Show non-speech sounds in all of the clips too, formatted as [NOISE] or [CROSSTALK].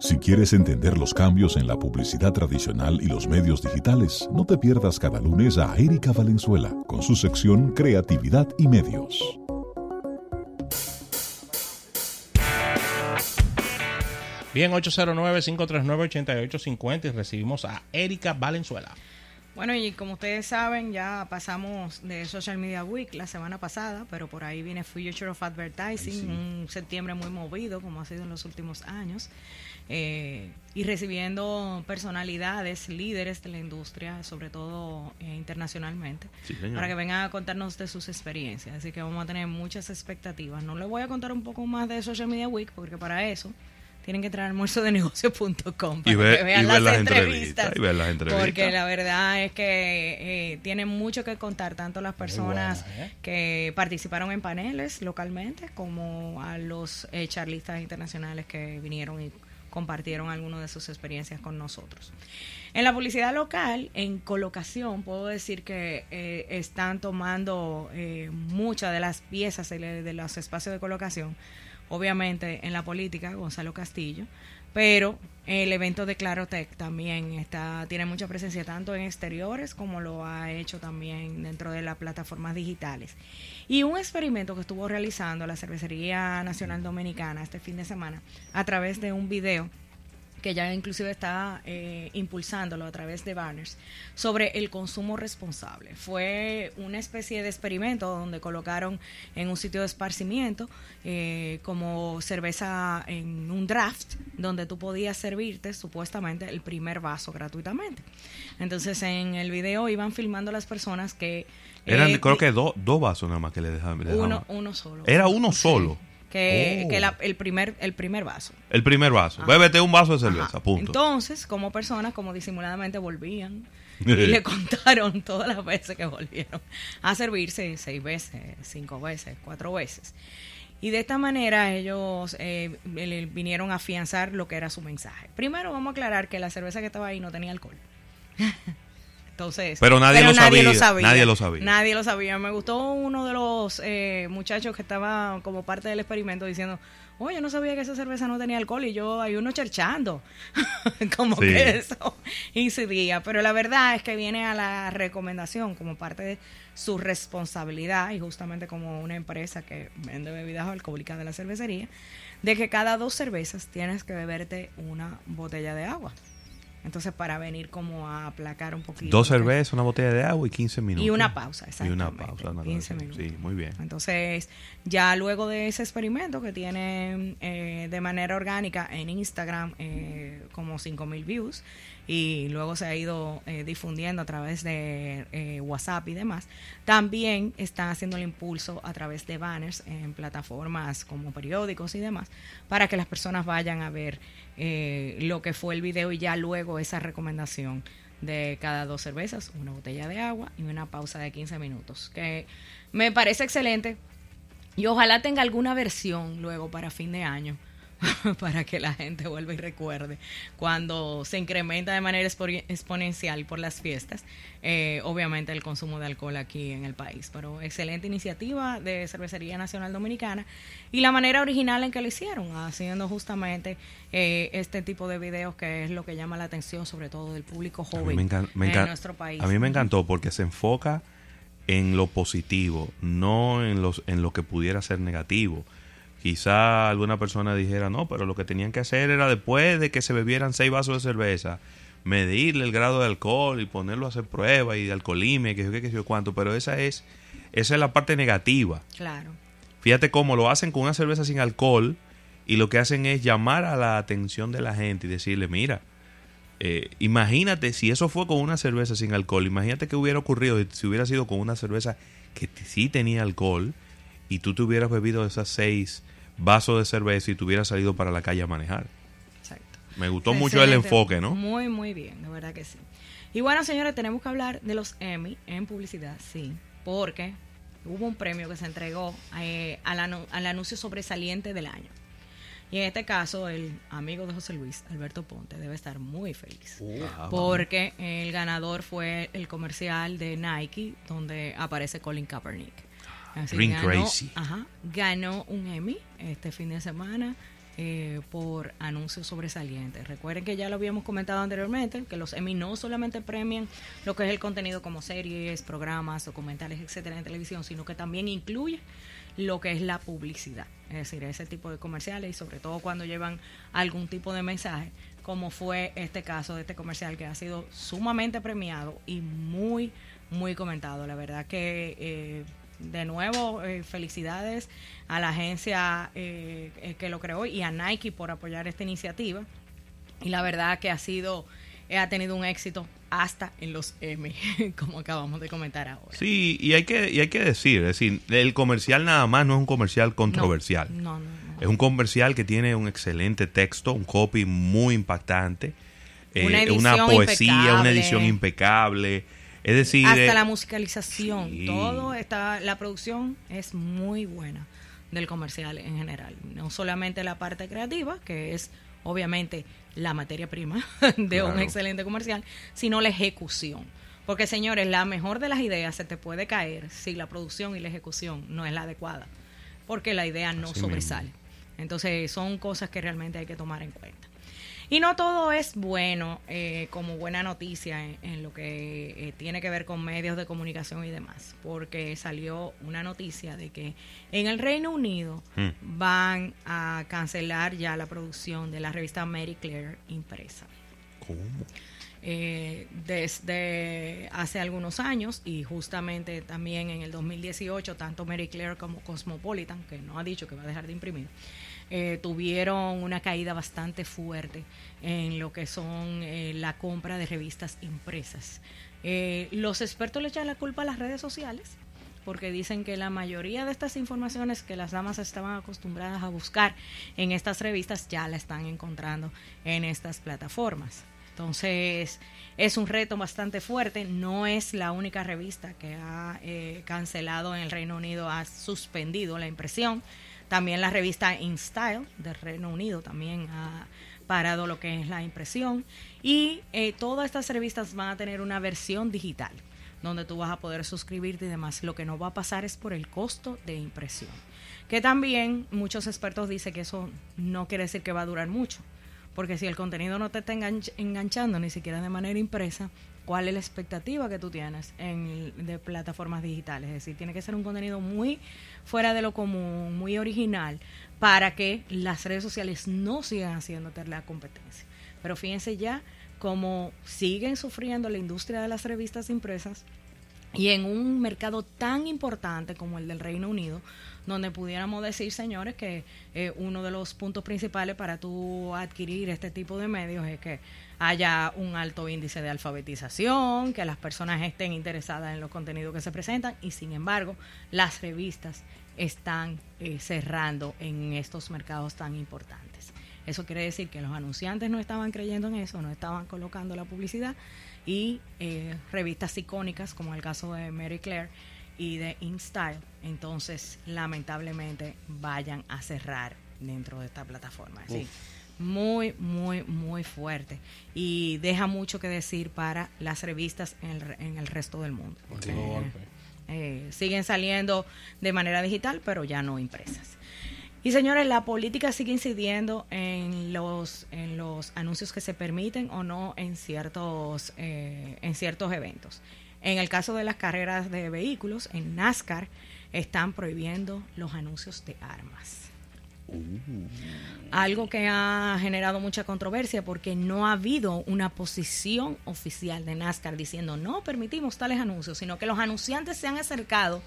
Si quieres entender los cambios en la publicidad tradicional y los medios digitales, no te pierdas cada lunes a Erika Valenzuela con su sección Creatividad y Medios. Bien, 809-539-8850 y recibimos a Erika Valenzuela. Bueno, y como ustedes saben, ya pasamos de Social Media Week la semana pasada, pero por ahí viene Future of Advertising, un septiembre muy movido, como ha sido en los últimos años, eh, y recibiendo personalidades, líderes de la industria, sobre todo eh, internacionalmente, para que vengan a contarnos de sus experiencias. Así que vamos a tener muchas expectativas. No les voy a contar un poco más de Social Media Week, porque para eso tienen que entrar a almuerzodenegocio.com para ver, que vean las, las, entrevistas, entrevistas, y ver las entrevistas. Porque la verdad es que eh, tienen mucho que contar, tanto las personas buena, ¿eh? que participaron en paneles localmente, como a los eh, charlistas internacionales que vinieron y compartieron algunas de sus experiencias con nosotros. En la publicidad local, en colocación, puedo decir que eh, están tomando eh, muchas de las piezas de, de los espacios de colocación obviamente en la política, Gonzalo Castillo, pero el evento de Clarotech también está, tiene mucha presencia tanto en exteriores como lo ha hecho también dentro de las plataformas digitales. Y un experimento que estuvo realizando la Cervecería Nacional Dominicana este fin de semana a través de un video que ya inclusive está eh, impulsándolo a través de banners, sobre el consumo responsable. Fue una especie de experimento donde colocaron en un sitio de esparcimiento eh, como cerveza en un draft, donde tú podías servirte supuestamente el primer vaso gratuitamente. Entonces en el video iban filmando las personas que... Eran, eh, creo que do- dos vasos nada más que le dejaban. le uno, dejaban. uno solo. Era uno Sí. Que, Oh. que la- el, primer, el primer vaso. El primer vaso. Ajá. Bébete un vaso de cerveza, Ajá. punto. Entonces, como personas, como disimuladamente volvían [LAUGHS] y le contaron [LAUGHS] todas las veces que volvieron a servirse, seis veces, cinco veces, cuatro veces. Y de esta manera ellos eh, vinieron a afianzar lo que era su mensaje. Primero vamos a aclarar que la cerveza que estaba ahí no tenía alcohol. [LAUGHS] Entonces, Pero nadie lo sabía, nadie lo sabía. Nadie lo sabía. Me gustó uno de los eh, muchachos que estaba como parte del experimento diciendo, oye, no sabía que esa cerveza no tenía alcohol y yo hay uno cherchando. [LAUGHS] como Sí. que eso incidía. Pero la verdad es que viene a la recomendación como parte de su responsabilidad y justamente como una empresa que vende bebidas alcohólicas de la cervecería, de que cada dos cervezas tienes que beberte una botella de agua. Entonces, para venir como a aplacar un poquito. Dos cervezas, una botella de agua y 15 minutos. Y una pausa, Y una pausa. una 15 cosa así. minutos. Sí, muy bien. Entonces, ya luego de ese experimento que tiene eh, de manera orgánica en Instagram eh, como 5.000 views y luego se ha ido eh, difundiendo a través de eh, WhatsApp y demás, también están haciendo el impulso a través de banners en plataformas como periódicos y demás para que las personas vayan a ver eh, lo que fue el video y ya luego esa recomendación de cada dos cervezas, una botella de agua y una pausa de 15 minutos, que me parece excelente. Y ojalá tenga alguna versión luego para fin de año [LAUGHS] para que la gente vuelva y recuerde cuando se incrementa de manera expo- exponencial por las fiestas, eh, obviamente el consumo de alcohol aquí en el país. Pero excelente iniciativa de Cervecería Nacional Dominicana y la manera original en que lo hicieron, haciendo justamente eh, este tipo de videos que es lo que llama la atención sobre todo del público joven me me en nuestro país. A mí me encantó porque se enfoca en lo positivo, no en, los, en lo que pudiera ser negativo. Quizá alguna persona dijera, no, pero lo que tenían que hacer era después de que se bebieran seis vasos de cerveza, medirle el grado de alcohol y ponerlo a hacer pruebas y de alcoholimia, que yo qué, que yo cuánto, pero esa es, esa es la parte negativa. Claro. Fíjate cómo lo hacen con una cerveza sin alcohol y lo que hacen es llamar a la atención de la gente y decirle, mira, eh, imagínate si eso fue con una cerveza sin alcohol, imagínate que hubiera ocurrido si hubiera sido con una cerveza que sí tenía alcohol y tú te hubieras bebido esas seis vasos de cerveza y te hubieras salido para la calle a manejar. Exacto. Me gustó mucho el enfoque, ¿no? Muy, muy bien, de verdad que sí. Y bueno, señores, tenemos que hablar de los Emmy en publicidad, sí, porque hubo un premio que se entregó eh, al, anu- al anuncio sobresaliente del año. Y en este caso, el amigo de José Luis, Alberto Ponte, debe estar muy feliz. Ah, porque el ganador fue el comercial de Nike, donde aparece Colin Kaepernick. Así Green ganó, Crazy. Ajá, ganó un Emmy este fin de semana eh, por anuncios sobresalientes. Recuerden que ya lo habíamos comentado anteriormente, que los Emmy no solamente premian lo que es el contenido como series, programas, documentales, etcétera, en televisión, sino que también incluye lo que es la publicidad, es decir, ese tipo de comerciales y sobre todo cuando llevan algún tipo de mensaje, como fue este caso de este comercial que ha sido sumamente premiado y muy, muy comentado. La verdad que... Eh, de nuevo, eh, felicidades a la agencia eh, eh, que lo creó y a Nike por apoyar esta iniciativa. Y la verdad que ha sido, ha tenido un éxito hasta en los M, [LAUGHS] como acabamos de comentar ahora. Sí, y hay que, y hay que decir, es decir, el comercial nada más no es un comercial controversial. No, no, Es un comercial que tiene un excelente texto, un copy muy impactante, una, poesía, una edición impecable es decir, hasta eh, la musicalización, todo está, la producción es muy buena del comercial en general, no solamente la parte creativa, que es obviamente la materia prima [LAUGHS] de un excelente comercial, sino la ejecución. Porque señores, la mejor de las ideas se te puede caer si la producción y la ejecución no es la adecuada, porque la idea no sobresale. Entonces son cosas que realmente hay que tomar en cuenta. Y no todo es bueno eh, como buena noticia en, lo que eh, tiene que ver con medios de comunicación y demás, porque salió una noticia de que en el Reino Unido hmm. van a cancelar ya la producción de la revista Mary Claire impresa. ¿Cómo? Eh, desde hace algunos años y justamente también en el 2018 tanto Mary Claire como Cosmopolitan, que no ha dicho que va a dejar de imprimir, eh, tuvieron una caída bastante fuerte en lo que son eh, la compra de revistas impresas. Eh, los expertos le echan la culpa a las redes sociales porque dicen que la mayoría de estas informaciones que las damas estaban acostumbradas a buscar en estas revistas ya la están encontrando en estas plataformas. Entonces, es un reto bastante fuerte. No es la única revista que ha cancelado en el Reino Unido, ha suspendido la impresión. También la revista InStyle del Reino Unido también ha parado lo que es la impresión. Y eh, todas estas revistas van a tener una versión digital donde tú vas a poder suscribirte y demás. Lo que no va a pasar es por el costo de impresión. Que también muchos expertos dicen que eso no quiere decir que va a durar mucho. Porque si el contenido no te está enganchando ni siquiera de manera impresa, cuál es la expectativa que tú tienes en, de plataformas digitales. Es decir, tiene que ser un contenido muy fuera de lo común, muy original, para que las redes sociales no sigan haciendo la competencia. Pero fíjense ya cómo siguen sufriendo la industria de las revistas impresas y en un mercado tan importante como el del Reino Unido, donde pudiéramos decir, señores, que eh, uno de los puntos principales para tú adquirir este tipo de medios es que haya un alto índice de alfabetización, que las personas estén interesadas en los contenidos que se presentan y sin embargo las revistas están eh, cerrando en estos mercados tan importantes. Eso quiere decir que los anunciantes no estaban creyendo en eso, no estaban colocando la publicidad y eh, revistas icónicas como el caso de Mary Claire y de InStyle, entonces lamentablemente vayan a cerrar dentro de esta plataforma muy, muy, muy fuerte. Y deja mucho que decir para las revistas en el, en el resto del mundo. Eh, siguen saliendo de manera digital, pero ya no impresas. Y señores, la política sigue incidiendo en los, en los anuncios que se permiten o no en ciertos, eh, en ciertos eventos. En el caso de las carreras de vehículos, en NASCAR están prohibiendo los anuncios de armas. Algo que ha generado mucha controversia porque no ha habido una posición oficial de NASCAR diciendo no permitimos tales anuncios, sino que los anunciantes se han acercado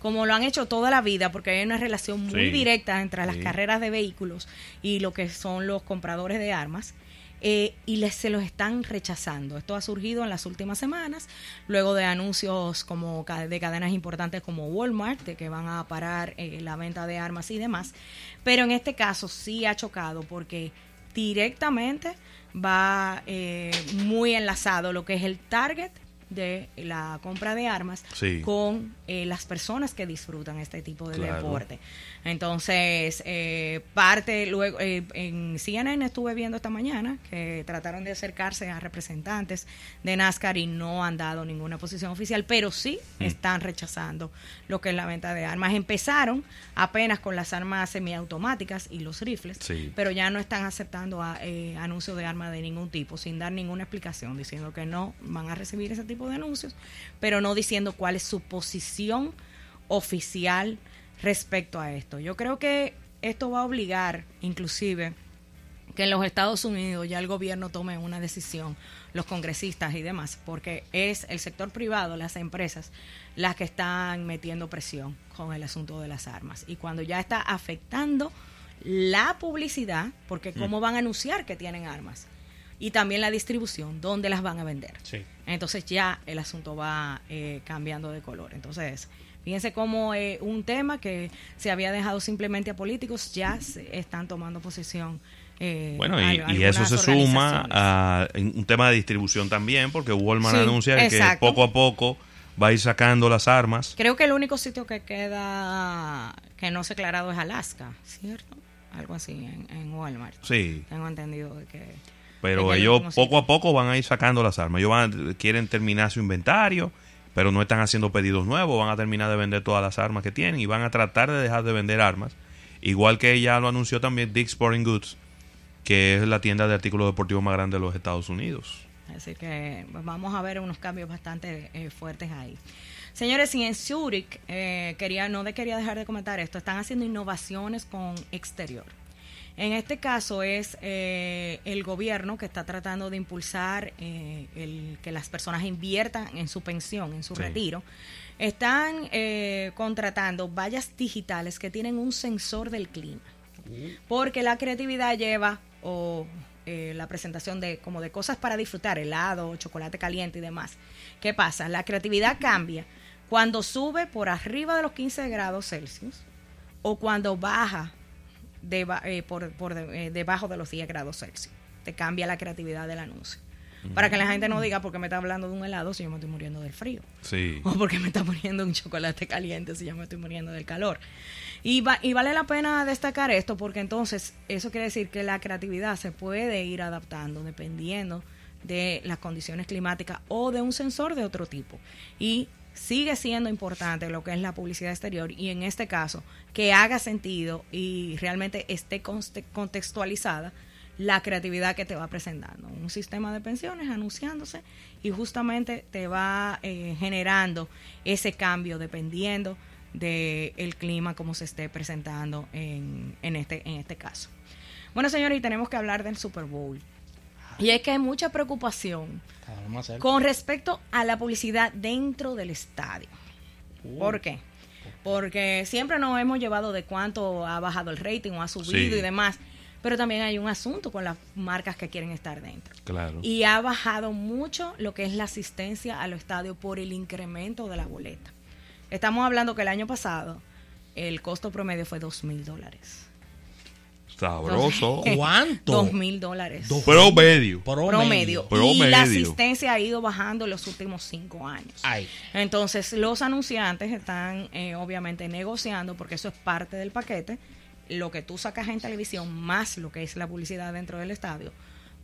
como lo han hecho toda la vida, porque hay una relación muy directa entre las carreras de vehículos y lo que son los compradores de armas. Eh, y les, se los están rechazando. Esto ha surgido en las últimas semanas, luego de anuncios como de cadenas importantes como Walmart, de que van a parar eh, la venta de armas y demás. Pero en este caso sí ha chocado porque directamente va eh, muy enlazado lo que es el target de la compra de armas Sí. con eh, las personas que disfrutan este tipo de Claro. deporte. Entonces, eh, parte luego, eh, en CNN estuve viendo esta mañana que trataron de acercarse a representantes de NASCAR y no han dado ninguna posición oficial, pero sí Mm. están rechazando lo que es la venta de armas. Empezaron apenas con las armas semiautomáticas y los rifles, Sí. pero ya no están aceptando a- eh, anuncios de armas de ningún tipo, sin dar ninguna explicación, diciendo que no van a recibir ese tipo de anuncios, pero no diciendo cuál es su posición oficial respecto a esto. Yo creo que esto va a obligar, inclusive, que en los Estados Unidos ya el gobierno tome una decisión, los congresistas y demás, porque es el sector privado, las empresas, las que están metiendo presión con el asunto de las armas. Y cuando ya está afectando la publicidad, porque cómo van a anunciar que tienen armas, y también la distribución, dónde las van a vender. Sí. Entonces ya el asunto va eh, cambiando de color. Entonces, fíjense cómo eh, un tema que se había dejado simplemente a políticos ya se están tomando posición. eh, Bueno, a- y, eso se suma a un tema de distribución también, porque Walmart Sí, anuncia que poco a poco va a ir sacando las armas. Creo que el único sitio que queda que no se ha aclarado es Alaska, ¿cierto? Algo así en, en Walmart. Sí, Tengo entendido de que... pero ellos poco a poco van a ir sacando las armas. Ellos van, quieren terminar su inventario, pero no están haciendo pedidos nuevos, van a terminar de vender todas las armas que tienen y van a tratar de dejar de vender armas. Igual que ya lo anunció también Dick's Sporting Goods, que es la tienda de artículos deportivos más grande de los Estados Unidos. Así que pues, vamos a ver unos cambios bastante eh, fuertes ahí. Señores, y en Zurich, eh, quería, no de- quería dejar de comentar esto, están haciendo innovaciones con exterior. En este caso es eh, el gobierno que está tratando de impulsar eh, el, que las personas inviertan en su pensión, en su Sí. retiro. Están eh, contratando vallas digitales que tienen un sensor del clima porque la creatividad lleva o la presentación de como de cosas para disfrutar, helado, chocolate caliente y demás. ¿Qué pasa? La creatividad cambia cuando sube por arriba de los 15 grados Celsius o cuando baja deba- eh, por, por de- eh, debajo de los 10 grados Celsius. Te cambia la creatividad del anuncio. Para que la gente no diga porque me está hablando de un helado si yo me estoy muriendo del frío. Sí. [LAUGHS] O porque me está muriendo un chocolate caliente si yo me estoy muriendo del calor. Y, va- y vale la pena destacar esto porque entonces eso quiere decir que la creatividad se puede ir adaptando dependiendo de las condiciones climáticas o de un sensor de otro tipo. Y sigue siendo importante lo que es la publicidad exterior y en este caso que haga sentido y realmente esté contextualizada la creatividad que te va presentando. Un sistema de pensiones anunciándose y justamente te va eh, generando ese cambio dependiendo del clima como se esté presentando en, en, este, en este caso. Bueno, señores, y tenemos que hablar del Super Bowl. Y es que hay mucha preocupación cerca. con respecto a la publicidad dentro del estadio. ¿Por qué? Porque siempre nos hemos llevado de cuánto ha bajado el rating o ha subido Sí. y demás. Pero también hay un asunto con las marcas que quieren estar dentro. Claro. Y ha bajado mucho lo que es la asistencia a los estadios por el incremento de la boleta. Estamos hablando que el año pasado el costo promedio fue dos mil dólares. Sabroso. [LAUGHS] ¿Cuánto? Dos mil dólares. Promedio. promedio. Promedio. Y la asistencia ha ido bajando en los últimos cinco años. Ay, Entonces, los anunciantes están eh, obviamente negociando, porque eso es parte del paquete, lo que tú sacas en televisión más lo que es la publicidad dentro del estadio,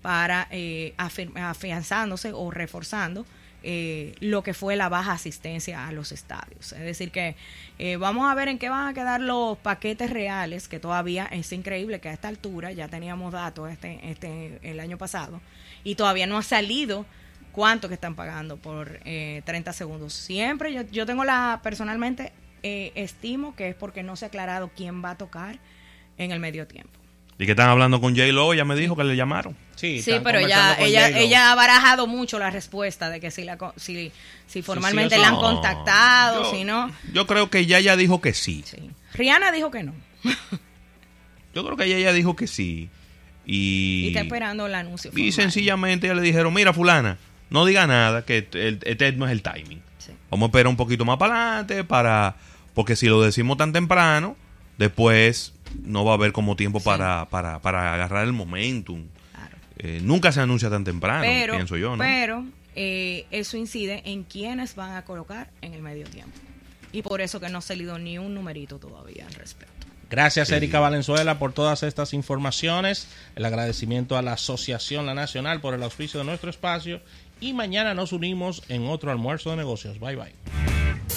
para eh, afianzándose o reforzando eh, lo que fue la baja asistencia a los estadios. Es decir, que eh, vamos a ver en qué van a quedar los paquetes reales, que todavía es increíble que a esta altura ya teníamos datos este, este el año pasado, y todavía no ha salido cuánto que están pagando por eh, 30 segundos. Siempre yo, yo tengo la, personalmente, eh, estimo que es porque no se ha aclarado quién va a tocar en el medio tiempo. Y que están hablando con J-Lo, ya me dijo que le llamaron. sí, Sí, pero conversando ella, ella, ella ha barajado mucho la respuesta de que si, la, si, si formalmente sí la han no. contactado, Yo- si no. Yo creo que ella ya dijo que sí. Sí. Rihanna dijo que no. [LAUGHS] Yo creo que ella ya dijo que sí. Y Y, está esperando el anuncio. y sencillamente ya le dijeron, mira fulana, no diga nada, que el- este no es el timing. Sí. Vamos a esperar un poquito más para adelante para... Porque si lo decimos tan temprano, después no va a haber como tiempo Sí. para, para, para agarrar el momentum. Claro. Eh, nunca se anuncia tan temprano, pero, pienso yo, ¿no? pero eh, eso incide en quiénes van a colocar en el medio tiempo. Y por eso que no ha salido ni un numerito todavía al respecto. Gracias, Erika Valenzuela, por todas estas informaciones. El agradecimiento a la Asociación La Nacional por el auspicio de nuestro espacio. Y mañana nos unimos en otro almuerzo de negocios. Bye bye.